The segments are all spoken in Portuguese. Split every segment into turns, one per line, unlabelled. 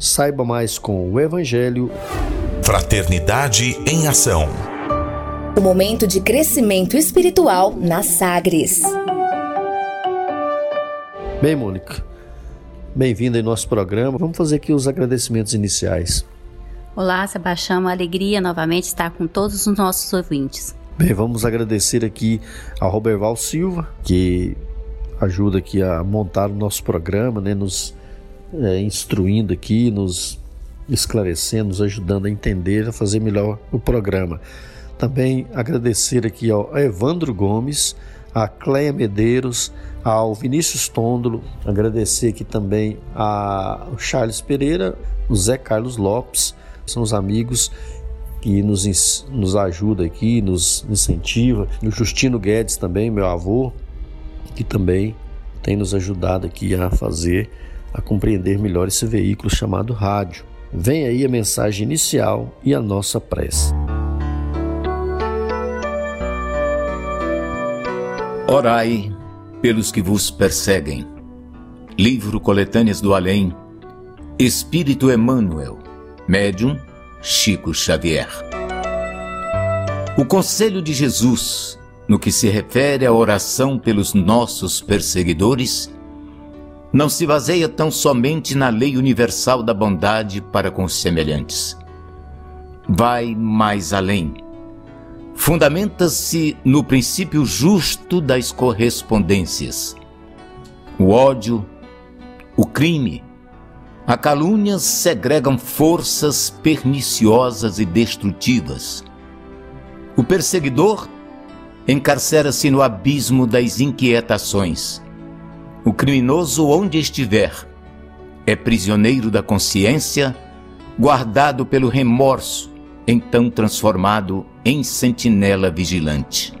Saiba mais com o Evangelho.
Fraternidade em Ação.
O momento de crescimento espiritual na Sagres.
Bem, Mônica, bem-vinda em nosso programa. Vamos fazer aqui os agradecimentos iniciais.
Olá, Sebastião, uma alegria novamente estar com todos os nossos ouvintes.
Bem, vamos agradecer aqui ao Roberval Silva, que ajuda aqui a montar o nosso programa, né, nos é, instruindo aqui, nos esclarecendo, nos ajudando a entender, a fazer melhor o programa. Também agradecer aqui ao Evandro Gomes, a Cleia Medeiros, ao Vinícius Tôndolo, agradecer aqui também ao Charles Pereira, o Zé Carlos Lopes, são os amigos que nos, nos ajuda aqui, nos incentiva. O Justino Guedes também, meu avô, que também tem nos ajudado aqui a fazer a compreender melhor esse veículo chamado rádio. Vem aí a mensagem inicial e a nossa prece.
Orai pelos que vos perseguem. Livro Coletâneas do Além. Espírito Emmanuel. Médium Chico Xavier. O conselho de Jesus, no que se refere à oração pelos nossos perseguidores, não se baseia tão somente na lei universal da bondade para com os semelhantes. Vai mais além. Fundamenta-se no princípio justo das correspondências. O ódio, o crime, a calúnia segregam forças perniciosas e destrutivas. O perseguidor encarcera-se no abismo das inquietações o criminoso, onde estiver, é prisioneiro da consciência, guardado pelo remorso, então transformado em sentinela vigilante.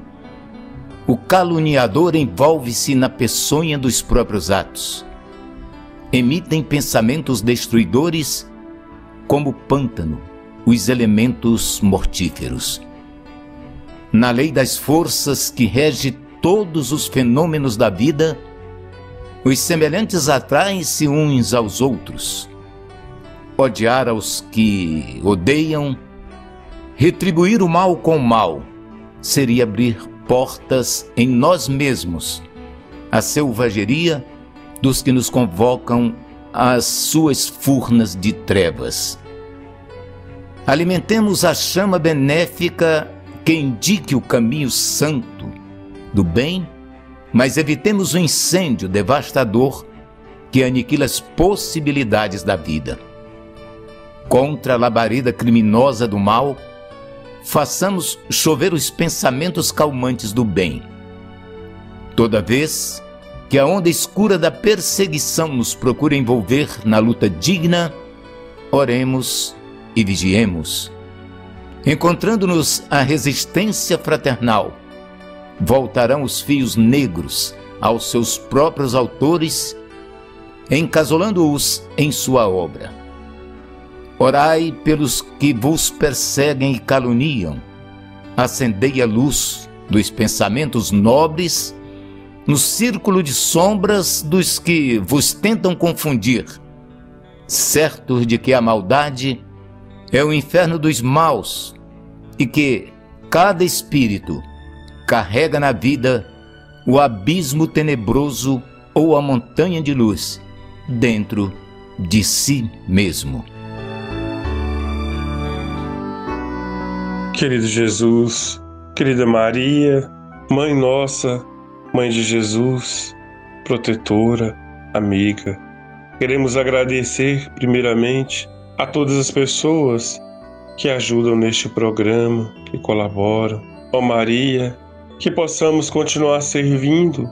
O caluniador envolve-se na peçonha dos próprios atos. Emitem pensamentos destruidores como pântano, os elementos mortíferos. Na lei das forças que rege todos os fenômenos da vida, os semelhantes atraem-se uns aos outros. Odiar aos que odeiam, retribuir o mal com o mal, seria abrir portas em nós mesmos à selvageria dos que nos convocam às suas furnas de trevas. Alimentemos a chama benéfica que indique o caminho santo do bem mas evitemos o incêndio devastador que aniquila as possibilidades da vida. Contra a labareda criminosa do mal, façamos chover os pensamentos calmantes do bem. Toda vez que a onda escura da perseguição nos procura envolver na luta digna, oremos e vigiemos. Encontrando-nos a resistência fraternal, voltarão os fios negros aos seus próprios autores, encasolando-os em sua obra. Orai pelos que vos perseguem e caluniam, acendei a luz dos pensamentos nobres no círculo de sombras dos que vos tentam confundir, certos de que a maldade é o inferno dos maus e que cada espírito carrega na vida o abismo tenebroso ou a montanha de luz dentro de si mesmo.
Querido Jesus, querida Maria, Mãe nossa, Mãe de Jesus, protetora, amiga, queremos agradecer primeiramente a todas as pessoas que ajudam neste programa, que colaboram. Ó Maria, que possamos continuar servindo,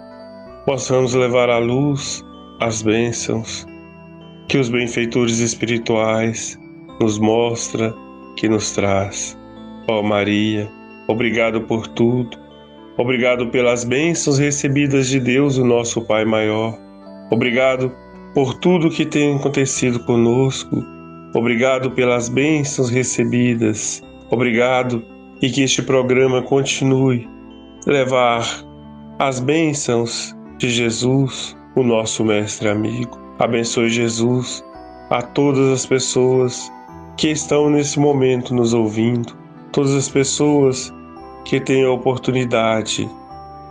possamos levar à luz as bênçãos que os benfeitores espirituais nos mostra, que nos traz. Ó Maria, obrigado por tudo. Obrigado pelas bênçãos recebidas de Deus, o nosso Pai maior. Obrigado por tudo que tem acontecido conosco. Obrigado pelas bênçãos recebidas. Obrigado e que este programa continue levar as bênçãos de Jesus, o nosso mestre amigo. Abençoe Jesus a todas as pessoas que estão nesse momento nos ouvindo todas as pessoas que têm a oportunidade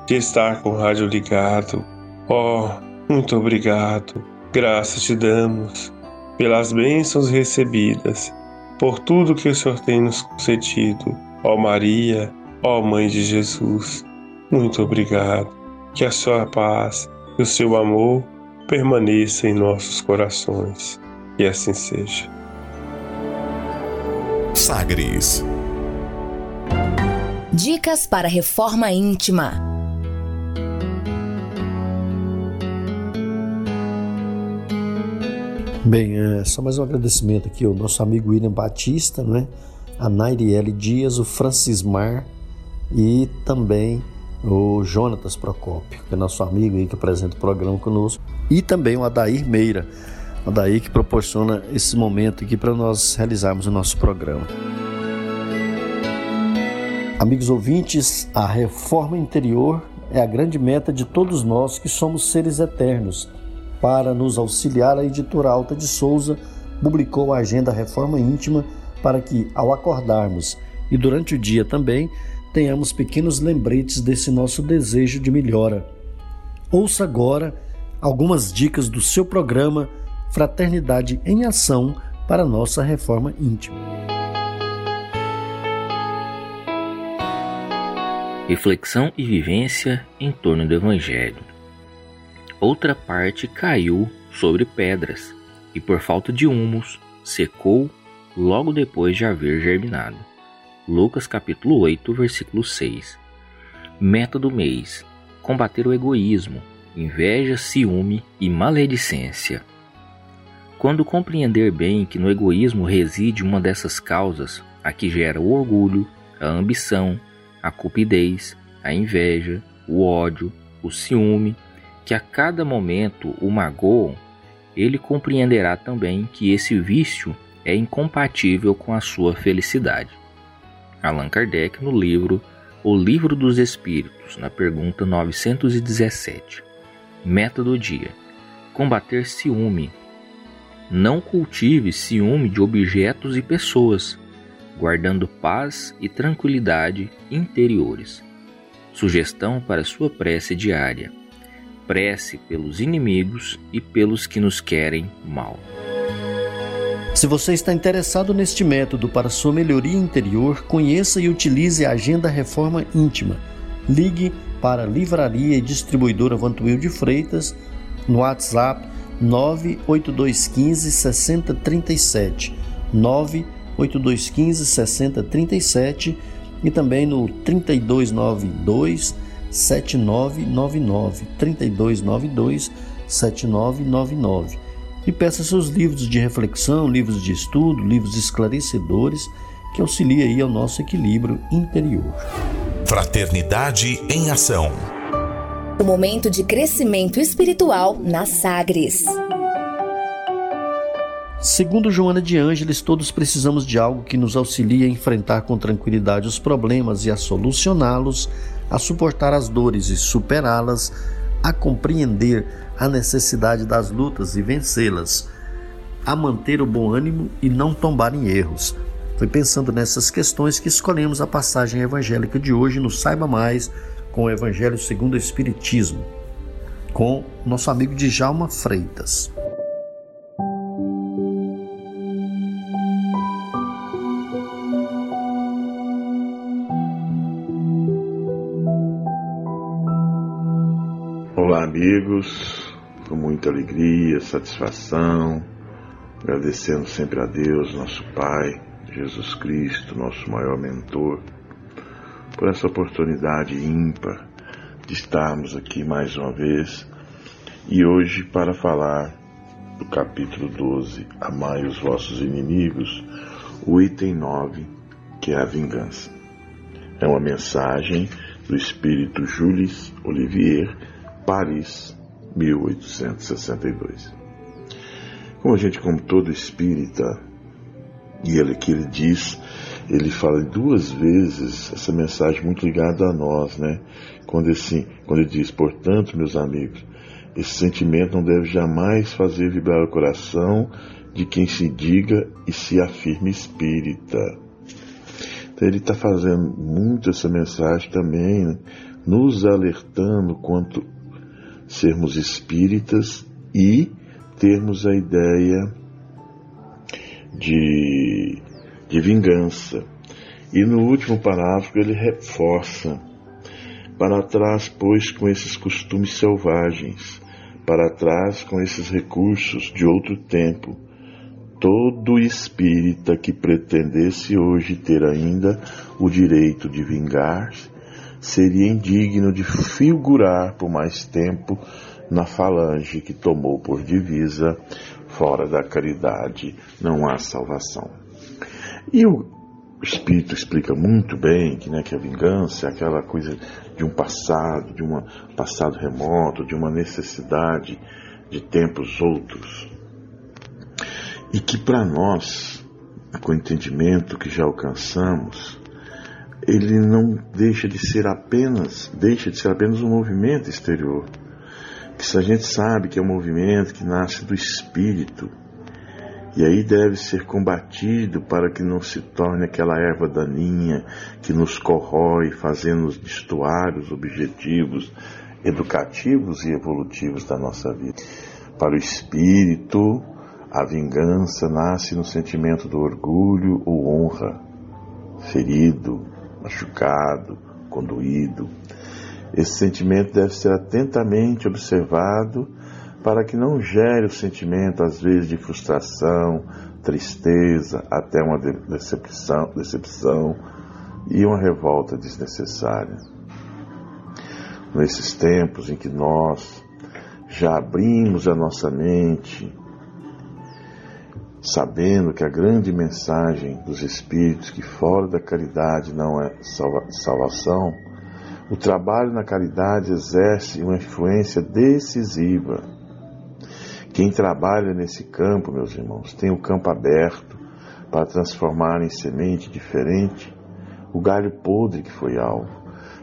de estar com o rádio ligado. Oh, muito obrigado. Graças te damos pelas bênçãos recebidas, por tudo que o Senhor tem nos concedido. Ó oh Maria, ó oh Mãe de Jesus, muito obrigado. Que a sua paz e o seu amor permaneça em nossos corações. E assim seja.
Sagres
Dicas para reforma íntima.
Bem, é, só mais um agradecimento aqui ao nosso amigo William Batista, né? a Nairiele Dias, o Francismar e também o Jonatas Procópio, que é nosso amigo aí que apresenta o programa conosco, e também o Adair Meira, o Adair que proporciona esse momento aqui para nós realizarmos o nosso programa. Amigos ouvintes, a reforma interior é a grande meta de todos nós que somos seres eternos. Para nos auxiliar, a editora Alta de Souza publicou a agenda Reforma Íntima para que, ao acordarmos e durante o dia também, tenhamos pequenos lembretes desse nosso desejo de melhora. Ouça agora algumas dicas do seu programa Fraternidade em Ação para nossa reforma íntima.
reflexão e vivência em torno do Evangelho. Outra parte caiu sobre pedras e, por falta de humus, secou logo depois de haver germinado. Lucas capítulo 8, versículo 6. Meta do mês: combater o egoísmo, inveja, ciúme e maledicência. Quando compreender bem que no egoísmo reside uma dessas causas, a que gera o orgulho, a ambição, a cupidez, a inveja, o ódio, o ciúme, que a cada momento o magoam, ele compreenderá também que esse vício é incompatível com a sua felicidade. Allan Kardec no livro O Livro dos Espíritos, na pergunta 917. Meta do dia: combater ciúme. Não cultive ciúme de objetos e pessoas, guardando paz e tranquilidade interiores. Sugestão para sua prece diária: prece pelos inimigos e pelos que nos querem mal.
Se você está interessado neste método para sua melhoria interior, conheça e utilize a Agenda Reforma Íntima. Ligue para Livraria e Distribuidora Vantuil de Freitas no WhatsApp 98215 6037 9 8215 6037 e também no 3292 7999 3292 7999 e peça seus livros de reflexão, livros de estudo, livros esclarecedores que auxiliem aí ao nosso equilíbrio interior.
Fraternidade em ação.
O momento de crescimento espiritual na Sagres.
Segundo Joana de Ângeles, todos precisamos de algo que nos auxilie a enfrentar com tranquilidade os problemas e a solucioná-los, a suportar as dores e superá-las, a compreender a necessidade das lutas e vencê-las, a manter o bom ânimo e não tombar em erros. Foi pensando nessas questões que escolhemos a passagem evangélica de hoje no Saiba Mais com o Evangelho segundo o Espiritismo, com nosso amigo Djalma Freitas.
Amigos, com muita alegria, satisfação, agradecendo sempre a Deus, nosso Pai, Jesus Cristo, nosso maior mentor, por essa oportunidade ímpar de estarmos aqui mais uma vez e hoje para falar do capítulo 12, Amai os vossos inimigos, o item 9, que é a vingança. É uma mensagem do espírito Jules Olivier, Paris, 1862. Como a gente, como todo espírita, e ele que ele diz, ele fala duas vezes essa mensagem muito ligada a nós, né? Quando, quando ele diz, portanto, meus amigos, esse sentimento não deve jamais fazer vibrar o coração de quem se diga e se afirme espírita. Então ele está fazendo muito essa mensagem também, né? nos alertando quanto sermos espíritas e termos a ideia de, de vingança. E no último parágrafo ele reforça: para trás, pois, com esses costumes selvagens, para trás com esses recursos de outro tempo, todo espírita que pretendesse hoje ter ainda o direito de vingar-se seria indigno de figurar por mais tempo na falange que tomou por divisa, fora da caridade não há salvação. E o Espírito explica muito bem que, né, que a vingança é aquela coisa de um passado, de um passado remoto, de uma necessidade de tempos outros. E que para nós, com o entendimento que já alcançamos, ele não deixa de ser apenas, deixa de ser apenas um movimento exterior. Que se a gente sabe que é um movimento que nasce do espírito, e aí deve ser combatido para que não se torne aquela erva daninha que nos corrói, fazendo-nos destoar os objetivos educativos e evolutivos da nossa vida. Para o espírito, a vingança nasce no sentimento do orgulho ou honra, ferido, machucado, conduído. Esse sentimento deve ser atentamente observado para que não gere o sentimento, às vezes, de frustração, tristeza, até uma decepção, decepção e uma revolta desnecessária. Nesses tempos em que nós já abrimos a nossa mente sabendo que a grande mensagem dos Espíritos, que fora da caridade não é salva salvação, o trabalho na caridade exerce uma influência decisiva. Quem trabalha nesse campo, meus irmãos, tem o campo aberto para transformar em semente diferente o galho podre que foi alvo,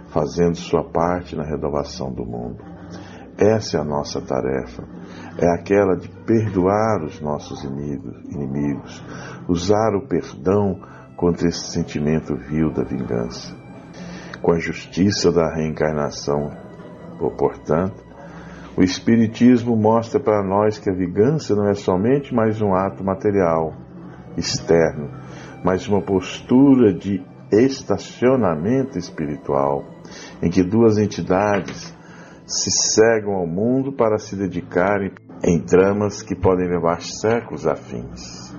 fazendo sua parte na renovação do mundo. Essa é a nossa tarefa é aquela de perdoar os nossos inimigos, usar o perdão contra esse sentimento vil da vingança. Com a justiça da reencarnação, portanto, o Espiritismo mostra para nós que a vingança não é somente mais um ato material, externo, mas uma postura de estacionamento espiritual, em que duas entidades se cegam ao mundo para se dedicarem em tramas que podem levar séculos a fins.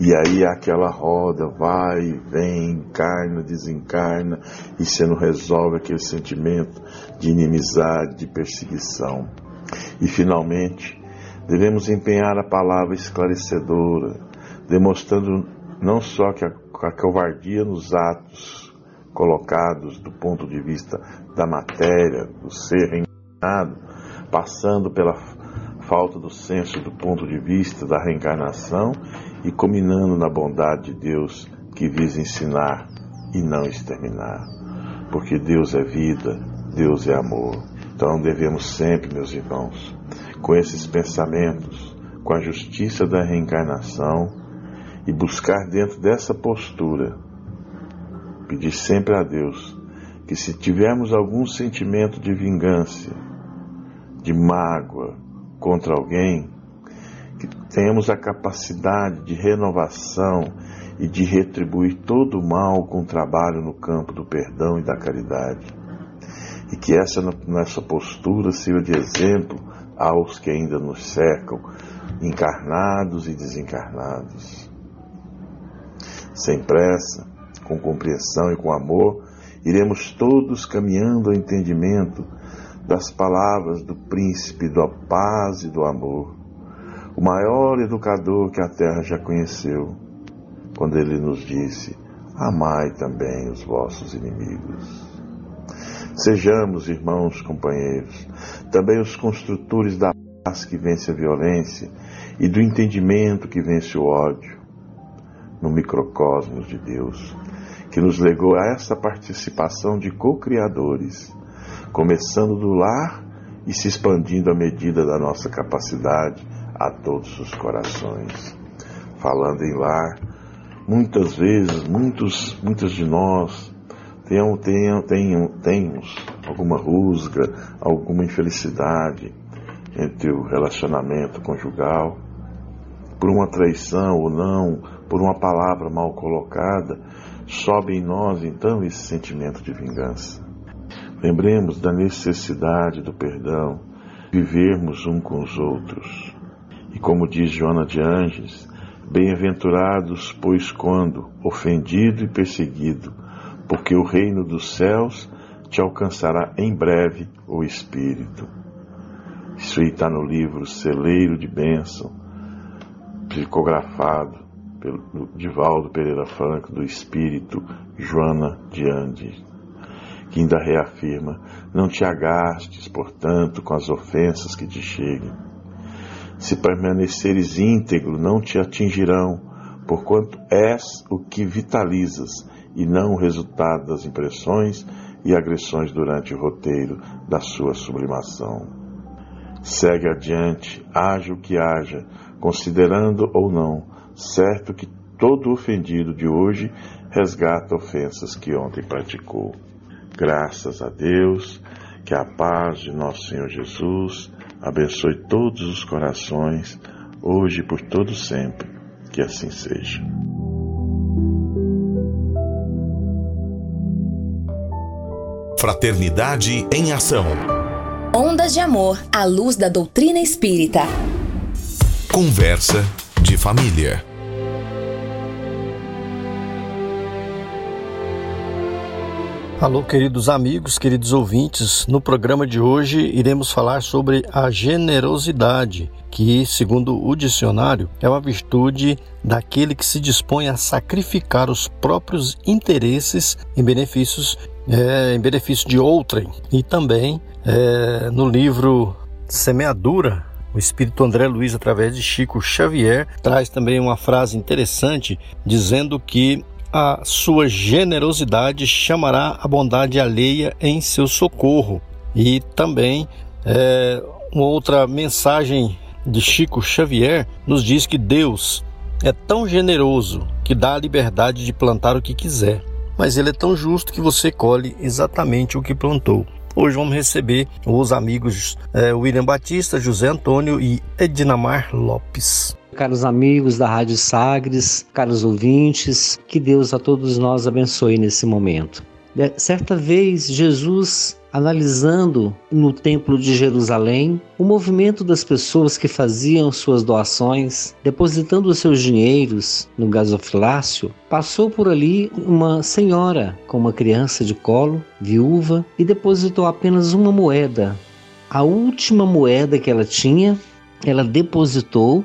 E aí aquela roda vai, vem, encarna, desencarna e você não resolve aquele sentimento de inimizade, de perseguição. E finalmente, devemos empenhar a palavra esclarecedora, demonstrando não só que a, a covardia nos atos colocados do ponto de vista da matéria, do ser reencarnado, passando pela falta do senso do ponto de vista da reencarnação e combinando na bondade de Deus que visa ensinar e não exterminar. Porque Deus é vida, Deus é amor. Então devemos sempre, meus irmãos, com esses pensamentos, com a justiça da reencarnação e buscar dentro dessa postura, pedir sempre a Deus que se tivermos algum sentimento de vingança, de mágoa, contra alguém, que tenhamos a capacidade de renovação e de retribuir todo o mal com o trabalho no campo do perdão e da caridade. e que essa nossa postura sirva de exemplo aos que ainda nos cercam, encarnados e desencarnados. Sem pressa, com compreensão e com amor, iremos todos caminhando ao entendimento das palavras do príncipe da paz e do amor, o maior educador que a terra já conheceu, quando ele nos disse: Amai também os vossos inimigos. Sejamos, irmãos, companheiros, também os construtores da paz que vence a violência e do entendimento que vence o ódio, no microcosmos de Deus, que nos legou a esta participação de co-criadores, começando do lar e se expandindo à medida da nossa capacidade a todos os corações. Falando em lar, muitas vezes, muitos, muitas de nós tenham, tenham, tenham, temos alguma rusga, alguma infelicidade entre o relacionamento conjugal, por uma traição ou não, por uma palavra mal colocada, sobe em nós então esse sentimento de vingança. Lembremos da necessidade do perdão, vivermos um com os outros. E como diz Joana de Anges, bem-aventurados, pois quando ofendido e perseguido, porque o reino dos céus te alcançará em breve o Espírito. Isso aí está no livro Celeiro de Bênção, psicografado pelo Divaldo Pereira Franco, do Espírito Joana de Andes que ainda reafirma: Não te agastes, portanto, com as ofensas que te cheguem. Se permaneceres íntegro, não te atingirão, porquanto és o que vitalizas e não o resultado das impressões e agressões durante o roteiro da sua sublimação. Segue adiante, haja o que haja, considerando ou não, certo que todo ofendido de hoje resgata ofensas que ontem praticou. Graças a Deus, que a paz de nosso Senhor Jesus abençoe todos os corações, hoje e por todo sempre. Que assim seja.
Fraternidade em Ação.
Ondas de Amor à luz da doutrina espírita.
Conversa de família.
Alô, queridos amigos, queridos ouvintes. No programa de hoje iremos falar sobre a generosidade, que, segundo o dicionário, é uma virtude daquele que se dispõe a sacrificar os próprios interesses em benefícios é, em benefício de outrem. E também é, no livro Semeadura, o espírito André Luiz, através de Chico Xavier, traz também uma frase interessante dizendo que a sua generosidade chamará a bondade alheia em seu socorro. E também é, uma outra mensagem de Chico Xavier nos diz que Deus é tão generoso que dá a liberdade de plantar o que quiser, mas ele é tão justo que você colhe exatamente o que plantou. Hoje vamos receber os amigos é, William Batista, José Antônio e Edinamar Lopes.
Caros amigos da Rádio Sagres, caros ouvintes, que Deus a todos nós abençoe nesse momento. Certa vez, Jesus, analisando no Templo de Jerusalém o movimento das pessoas que faziam suas doações, depositando os seus dinheiros no gasofilácio, passou por ali uma senhora com uma criança de colo, viúva, e depositou apenas uma moeda. A última moeda que ela tinha, ela depositou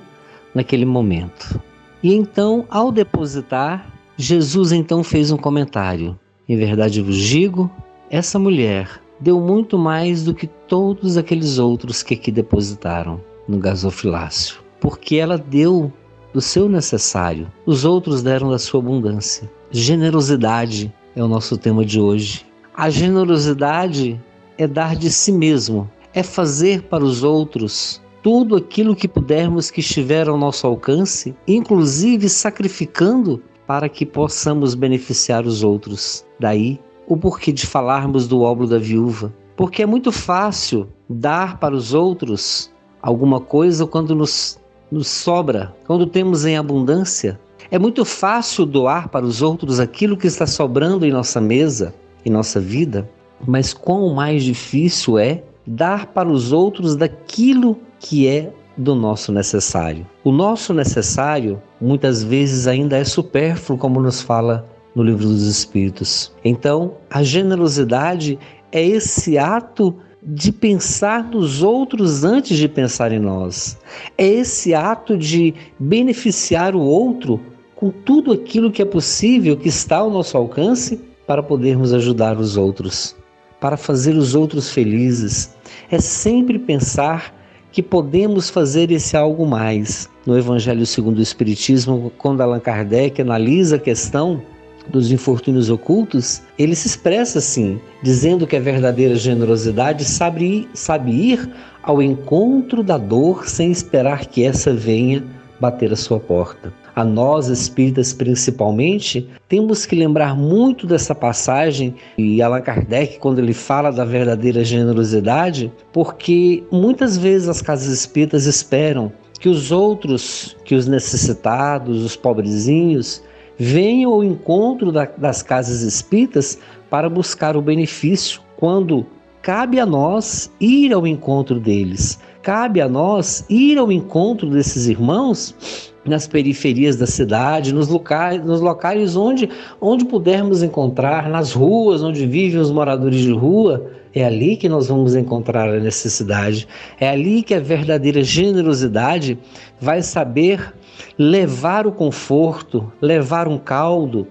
naquele momento. E então, ao depositar, Jesus então fez um comentário. Em verdade vos digo, essa mulher deu muito mais do que todos aqueles outros que aqui depositaram no gasofilácio, porque ela deu do seu necessário, os outros deram da sua abundância. Generosidade é o nosso tema de hoje. A generosidade é dar de si mesmo, é fazer para os outros tudo aquilo que pudermos que estiver ao nosso alcance, inclusive sacrificando para que possamos beneficiar os outros. Daí o porquê de falarmos do óbolo da viúva. Porque é muito fácil dar para os outros alguma coisa quando nos, nos sobra, quando temos em abundância. É muito fácil doar para os outros aquilo que está sobrando em nossa mesa, em nossa vida. mas quão mais difícil é dar para os outros daquilo que é do nosso necessário. O nosso necessário muitas vezes ainda é supérfluo, como nos fala no livro dos Espíritos. Então, a generosidade é esse ato de pensar nos outros antes de pensar em nós. É esse ato de beneficiar o outro com tudo aquilo que é possível, que está ao nosso alcance, para podermos ajudar os outros, para fazer os outros felizes. É sempre pensar que podemos fazer esse algo mais. No Evangelho segundo o Espiritismo, quando Allan Kardec analisa a questão dos infortúnios ocultos, ele se expressa assim, dizendo que a verdadeira generosidade sabe ir, sabe ir ao encontro da dor sem esperar que essa venha bater a sua porta. A nós, espíritas principalmente, temos que lembrar muito dessa passagem e Allan Kardec, quando ele fala da verdadeira generosidade, porque muitas vezes as casas espíritas esperam que os outros, que os necessitados, os pobrezinhos, venham ao encontro da, das casas espíritas para buscar o benefício, quando cabe a nós ir ao encontro deles, cabe a nós ir ao encontro desses irmãos nas periferias da cidade, nos locais, nos locais onde, onde pudermos encontrar, nas ruas onde vivem os moradores de rua, é ali que nós vamos encontrar a necessidade. É ali que a verdadeira generosidade vai saber levar o conforto, levar um caldo,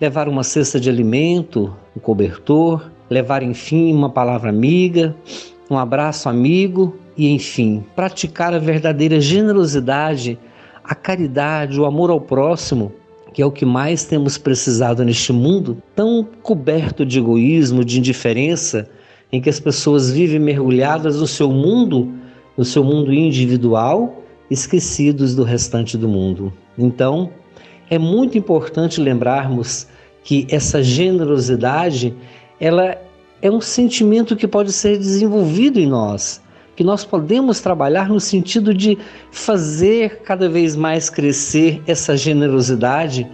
levar uma cesta de alimento, um cobertor, levar enfim uma palavra amiga, um abraço amigo e enfim, praticar a verdadeira generosidade a caridade, o amor ao próximo, que é o que mais temos precisado neste mundo tão coberto de egoísmo, de indiferença, em que as pessoas vivem mergulhadas no seu mundo, no seu mundo individual, esquecidos do restante do mundo. Então, é muito importante lembrarmos que essa generosidade, ela é um sentimento que pode ser desenvolvido em nós que nós podemos trabalhar no sentido de fazer cada vez mais crescer essa generosidade.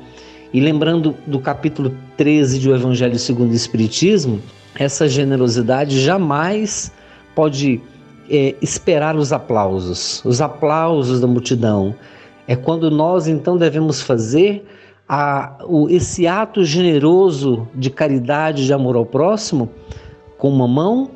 E lembrando do capítulo 13 do Evangelho segundo o Espiritismo, essa generosidade jamais pode é, esperar os aplausos, os aplausos da multidão. É quando nós então devemos fazer a, o, esse ato generoso de caridade, de amor ao próximo, com uma mão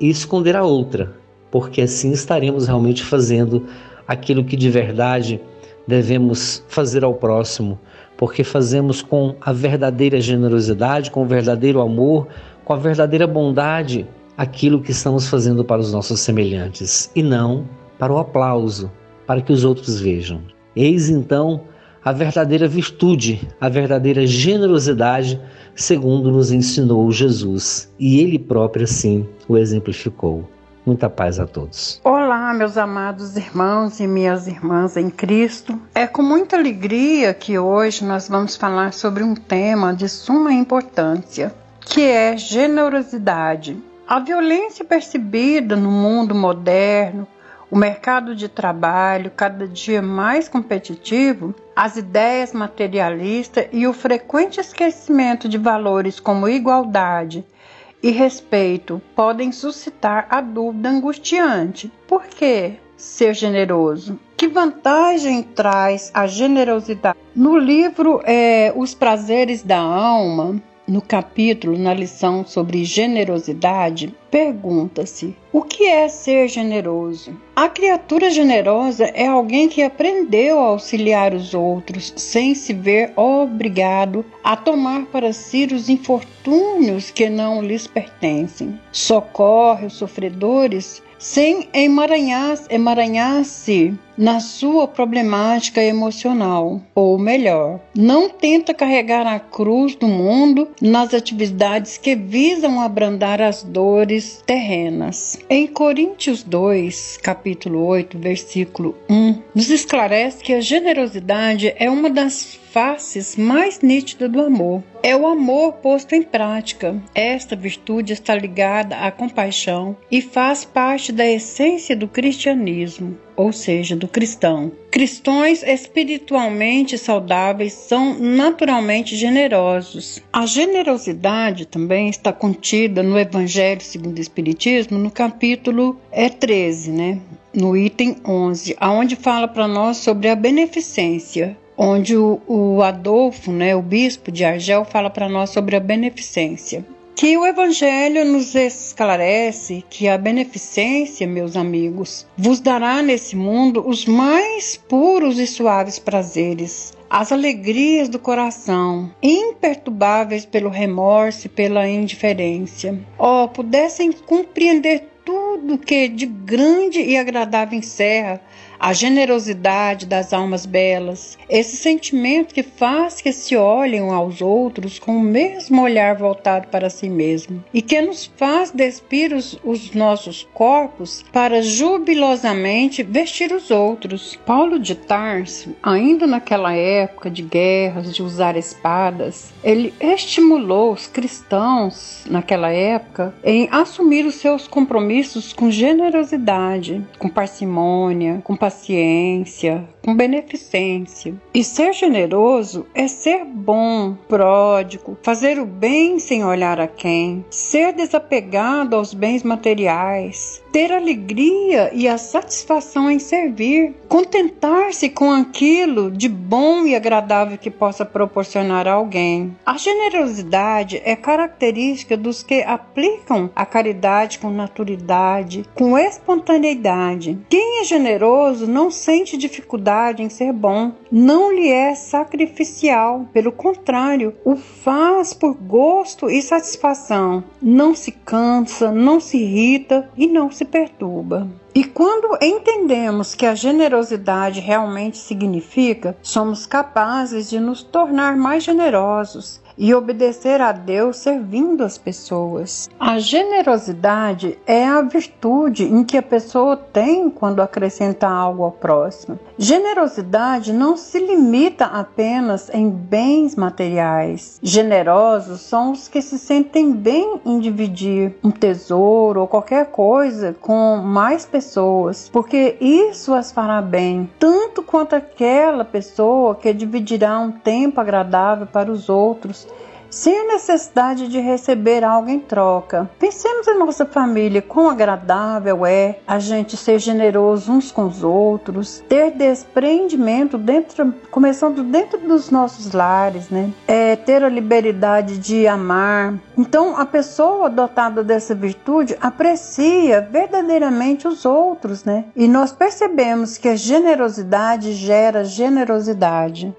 e esconder a outra porque assim estaremos realmente fazendo aquilo que de verdade devemos fazer ao próximo, porque fazemos com a verdadeira generosidade, com o verdadeiro amor, com a verdadeira bondade aquilo que estamos fazendo para os nossos semelhantes e não para o aplauso, para que os outros vejam. Eis então a verdadeira virtude, a verdadeira generosidade, segundo nos ensinou Jesus, e ele próprio assim o exemplificou. Muita paz a todos.
Olá, meus amados irmãos e minhas irmãs em Cristo. É com muita alegria que hoje nós vamos falar sobre um tema de suma importância, que é generosidade. A violência percebida no mundo moderno, o mercado de trabalho cada dia mais competitivo, as ideias materialistas e o frequente esquecimento de valores como igualdade, e respeito podem suscitar a dúvida angustiante: por que ser generoso? Que vantagem traz a generosidade? No livro é, Os Prazeres da Alma, no capítulo, na lição sobre generosidade, pergunta-se: o que é ser generoso? A criatura generosa é alguém que aprendeu a auxiliar os outros sem se ver obrigado a tomar para si os infortúnios que não lhes pertencem. Socorre os sofredores sem emaranhar-se na sua problemática emocional, ou melhor, não tenta carregar a cruz do mundo nas atividades que visam abrandar as dores terrenas. Em Coríntios 2, capítulo 8, versículo 1, nos esclarece que a generosidade é uma das faces mais nítidas do amor. É o amor posto em prática. Esta virtude está ligada à compaixão e faz parte da essência do cristianismo. Ou seja, do cristão. Cristãos espiritualmente saudáveis são naturalmente generosos. A generosidade também está contida no Evangelho segundo o Espiritismo, no capítulo é 13, né? No item 11, aonde fala para nós sobre a beneficência onde o, o, Adolfo, né, o bispo de Argel, fala para nós sobre a beneficência que o Evangelho nos esclarece que a beneficência, meus amigos, vos dará nesse mundo os mais puros e suaves prazeres, as alegrias do coração, imperturbáveis pelo remorso e pela indiferença. Oh, pudessem compreender tudo que de grande e agradável encerra a generosidade das almas belas, esse sentimento que faz que se olhem aos outros com o mesmo olhar voltado para si mesmo e que nos faz despir os, os nossos corpos para jubilosamente vestir os outros. Paulo de Tarso, ainda naquela época de guerras, de usar espadas, ele estimulou os cristãos naquela época em assumir os seus compromissos com generosidade, com parcimônia, com paciência, paciência, com beneficência. E ser generoso é ser bom, pródigo, fazer o bem sem olhar a quem, ser desapegado aos bens materiais, ter alegria e a satisfação em servir, contentar-se com aquilo de bom e agradável que possa proporcionar a alguém. A generosidade é característica dos que aplicam a caridade com naturalidade, com espontaneidade. Quem é generoso não sente dificuldade em ser bom, não lhe é sacrificial, pelo contrário, o faz por gosto e satisfação. Não se cansa, não se irrita e não se perturba. E quando entendemos que a generosidade realmente significa, somos capazes de nos tornar mais generosos e obedecer a Deus servindo as pessoas. A generosidade é a virtude em que a pessoa tem quando acrescenta algo ao próximo. Generosidade não se limita apenas em bens materiais. Generosos são os que se sentem bem em dividir um tesouro ou qualquer coisa com mais pessoas, porque isso as fará bem, tanto quanto aquela pessoa que dividirá um tempo agradável para os outros sem a necessidade de receber algo em troca. Pensemos em nossa família, quão agradável é a gente ser generoso uns com os outros, ter desprendimento dentro, começando dentro dos nossos lares, né? É, ter a liberdade de amar. Então, a pessoa dotada dessa virtude aprecia verdadeiramente os outros, né? E nós percebemos que a generosidade gera generosidade.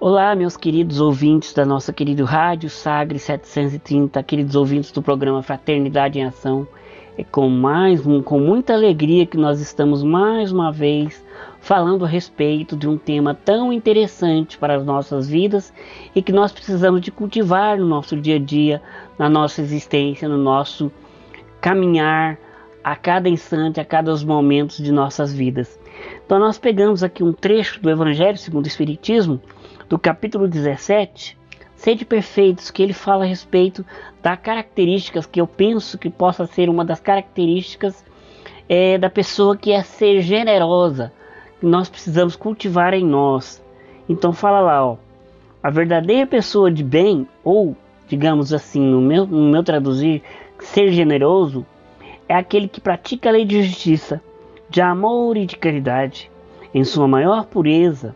Olá, meus queridos ouvintes da nossa querida Rádio Sagre 730, queridos ouvintes do programa Fraternidade em Ação. É com mais com muita alegria que nós estamos mais uma vez falando a respeito de um tema tão interessante para as nossas vidas e que nós precisamos de cultivar no nosso dia a dia, na nossa existência, no nosso caminhar a cada instante, a cada momentos de nossas vidas. Então nós pegamos aqui um trecho do Evangelho segundo o Espiritismo, do capítulo 17, Sede Perfeitos, que ele fala a respeito das características que eu penso que possa ser uma das características é, da pessoa que é ser generosa, que nós precisamos cultivar em nós. Então fala lá, ó, a verdadeira pessoa de bem, ou digamos assim, no meu, no meu traduzir, ser generoso, é aquele que pratica a lei de justiça, de amor e de caridade, em sua maior pureza,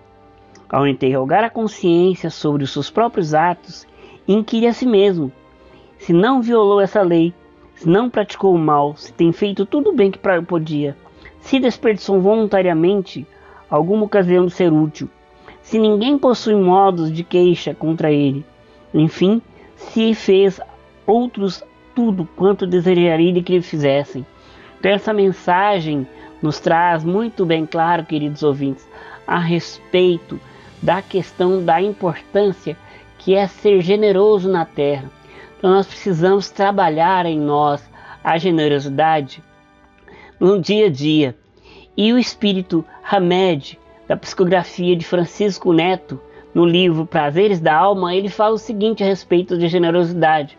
ao interrogar a consciência sobre os seus próprios atos, inquire a si mesmo se não violou essa lei, se não praticou o mal, se tem feito tudo bem que podia, se desperdiçou voluntariamente alguma ocasião de ser útil, se ninguém possui modos de queixa contra ele, enfim, se fez outros tudo quanto desejaria que lhe fizessem. Então, essa mensagem nos traz muito bem claro, queridos ouvintes, a respeito da questão da importância que é ser generoso na terra. Então nós precisamos trabalhar em nós a generosidade no dia a dia. E o espírito Hamed, da psicografia de Francisco Neto, no livro Prazeres da Alma, ele fala o seguinte a respeito de generosidade,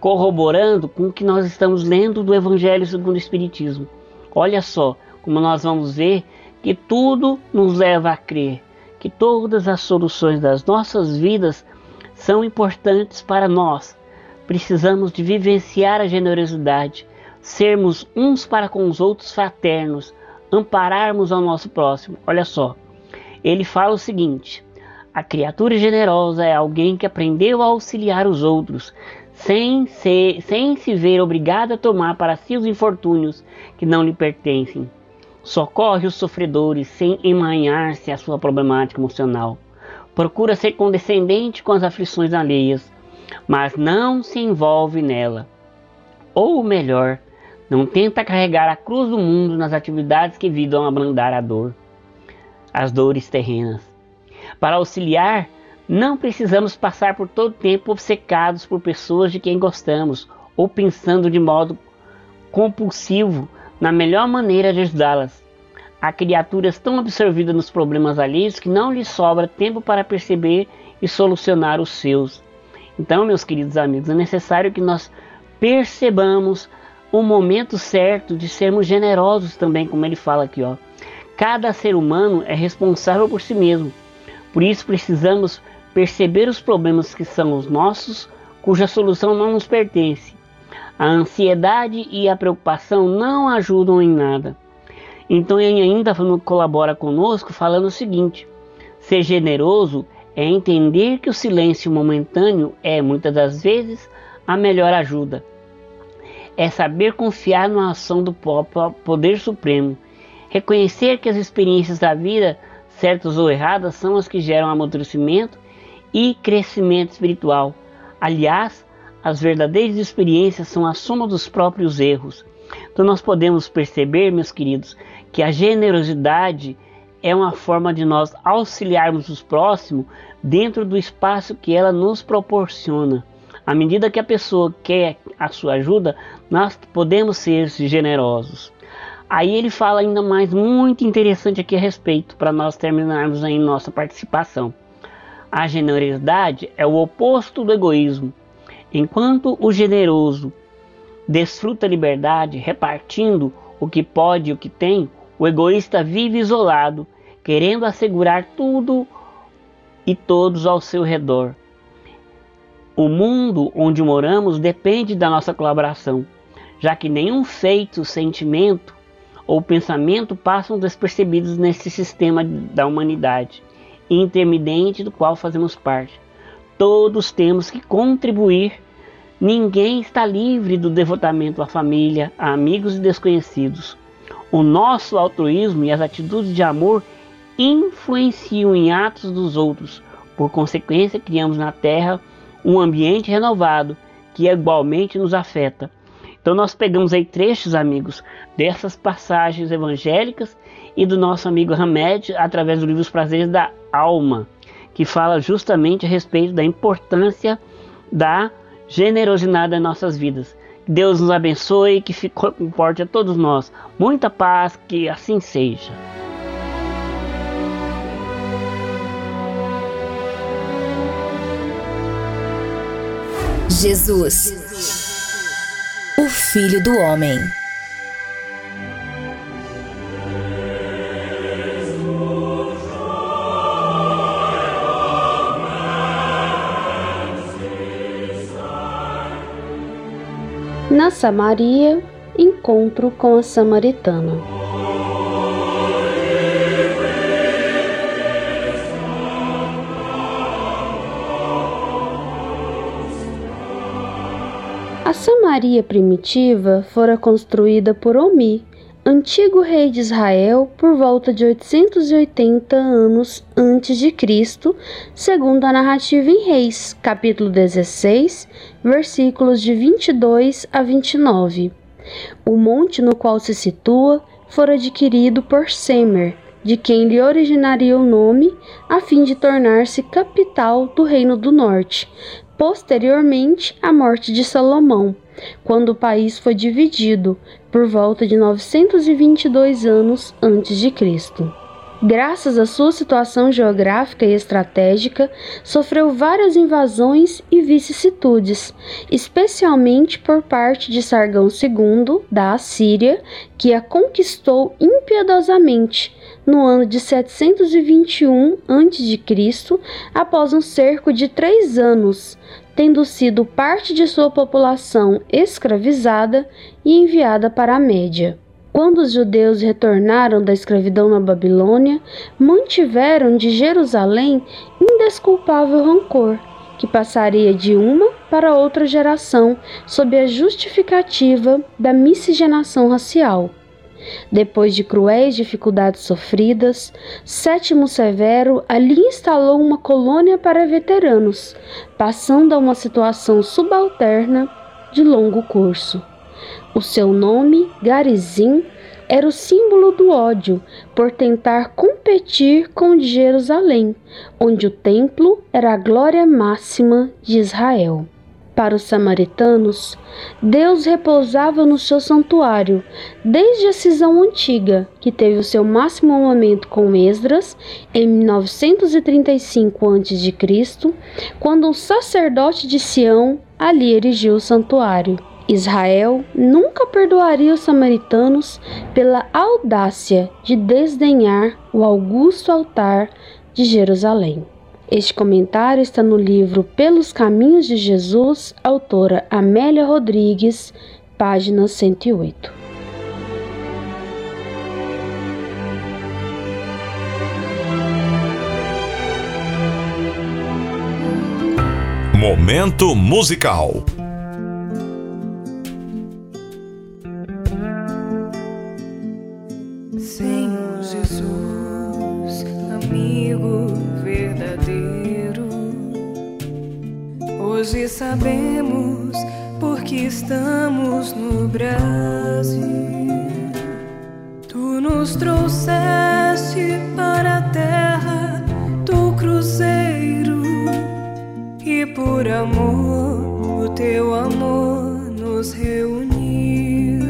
corroborando com o que nós estamos lendo do Evangelho segundo o Espiritismo. Olha só como nós vamos ver que tudo nos leva a crer que todas as soluções das nossas vidas são importantes para nós. Precisamos de vivenciar a generosidade, sermos uns para com os outros fraternos, ampararmos ao nosso próximo. Olha só, ele fala o seguinte: a criatura generosa é alguém que aprendeu a auxiliar os outros, sem, sem se ver obrigado a tomar para si os infortúnios que não lhe pertencem. Socorre os sofredores sem emanhar-se à sua problemática emocional. Procura ser condescendente com as aflições alheias, mas não se envolve nela. Ou melhor, não tenta carregar a cruz do mundo nas atividades que visam abrandar a dor, as dores terrenas. Para auxiliar, não precisamos passar por todo tempo obcecados por pessoas de quem gostamos ou pensando de modo compulsivo na melhor maneira de ajudá-las. Há criaturas tão absorvidas nos problemas alheios que não lhes sobra tempo para perceber e solucionar os seus. Então, meus queridos amigos, é necessário que nós percebamos o momento certo de sermos generosos também, como ele fala aqui, ó. Cada ser humano é responsável por si mesmo. Por isso precisamos perceber os problemas que são os nossos, cuja solução não nos pertence. A ansiedade e a preocupação não ajudam em nada. Então ele ainda colabora conosco falando o seguinte: ser generoso é entender que o silêncio momentâneo é muitas das vezes a melhor ajuda. É saber confiar na ação do poder supremo, reconhecer que as experiências da vida, certas ou erradas, são as que geram amadurecimento e crescimento espiritual. Aliás, as verdadeiras experiências são a soma dos próprios erros. Então nós podemos perceber, meus queridos, que a generosidade é uma forma de nós auxiliarmos os próximos dentro do espaço que ela nos proporciona. À medida que a pessoa quer a sua ajuda, nós podemos ser generosos. Aí ele fala ainda mais muito interessante aqui a respeito, para nós terminarmos aí nossa participação. A generosidade é o oposto do egoísmo. Enquanto o generoso desfruta a liberdade repartindo o que pode e o que tem, o egoísta vive isolado, querendo assegurar tudo e todos ao seu redor. O mundo onde moramos depende da nossa colaboração, já que nenhum feito, sentimento ou pensamento passam despercebidos nesse sistema da humanidade intermitente do qual fazemos parte. Todos temos que contribuir. Ninguém está livre do devotamento à família, a amigos e desconhecidos. O nosso altruísmo e as atitudes de amor influenciam em atos dos outros. Por consequência, criamos na Terra um ambiente renovado que igualmente nos afeta. Então nós pegamos aí trechos, amigos, dessas passagens evangélicas e do nosso amigo Hamed através do livro Os Prazeres da Alma, que fala justamente a respeito da importância da generosidade das nossas vidas. Deus nos abençoe e que importe a todos nós. Muita paz, que assim seja.
Jesus, o Filho do Homem.
Na Samaria, encontro com a samaritana. A Samaria primitiva fora construída por Omi, antigo rei de Israel, por volta de 880 anos antes de Cristo, segundo a narrativa em Reis, capítulo 16, versículos de 22 a 29. O monte no qual se situa fora adquirido por Semer, de quem lhe originaria o nome, a fim de tornar-se capital do Reino do Norte, posteriormente à morte de Salomão quando o país foi dividido, por volta de 922 anos antes de Cristo. Graças à sua situação geográfica e estratégica, sofreu várias invasões e vicissitudes, especialmente por parte de Sargão II, da Assíria, que a conquistou impiedosamente, no ano de 721 a.C., após um cerco de três anos, tendo sido parte de sua população escravizada e enviada para a Média. Quando os judeus retornaram da escravidão na Babilônia, mantiveram de Jerusalém indesculpável rancor, que passaria de uma para outra geração sob a justificativa da miscigenação racial. Depois de cruéis dificuldades sofridas, Sétimo Severo ali instalou uma colônia para veteranos, passando a uma situação subalterna de longo curso. O seu nome, Garizim, era o símbolo do ódio por tentar competir com o de Jerusalém, onde o templo era a glória máxima de Israel. Para os samaritanos, Deus repousava no seu santuário desde a cisão antiga, que teve o seu máximo momento com Esdras em 935 a.C., quando um sacerdote de Sião ali erigiu o santuário. Israel nunca perdoaria os samaritanos pela audácia de desdenhar o augusto altar de Jerusalém. Este comentário está no livro Pelos Caminhos de Jesus, autora Amélia Rodrigues, página 108.
Momento musical.
Hoje sabemos porque estamos no Brasil. Tu nos trouxeste para a terra do cruzeiro e por amor, o teu amor nos reuniu.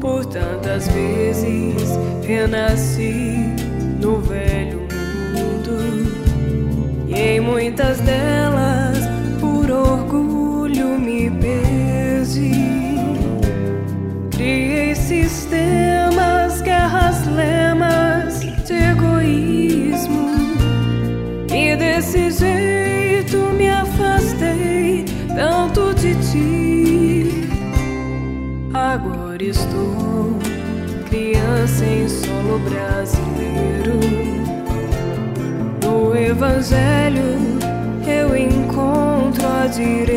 Por tantas vezes renasci no velho mundo e em muitas delas Evangelho eu encontro a direção.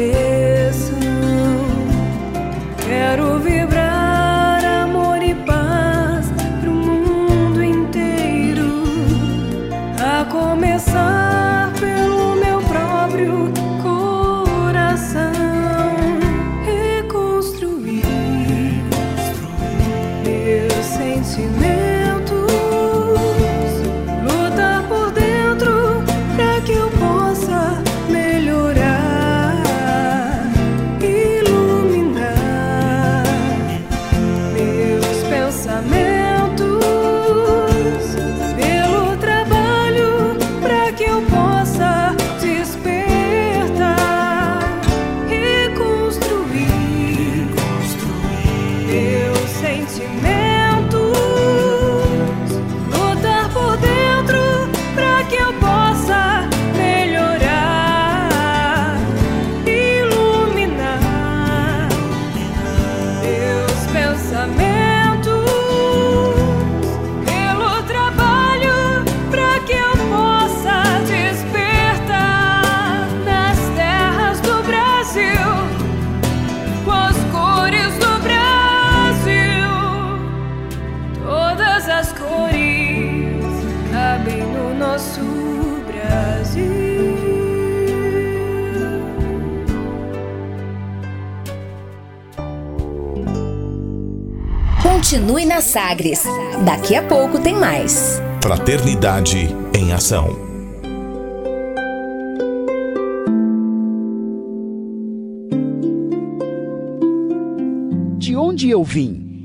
As cores cabem no nosso Brasil.
Continue na Sagres. Daqui a pouco tem mais.
Fraternidade em Ação.
De onde eu vim?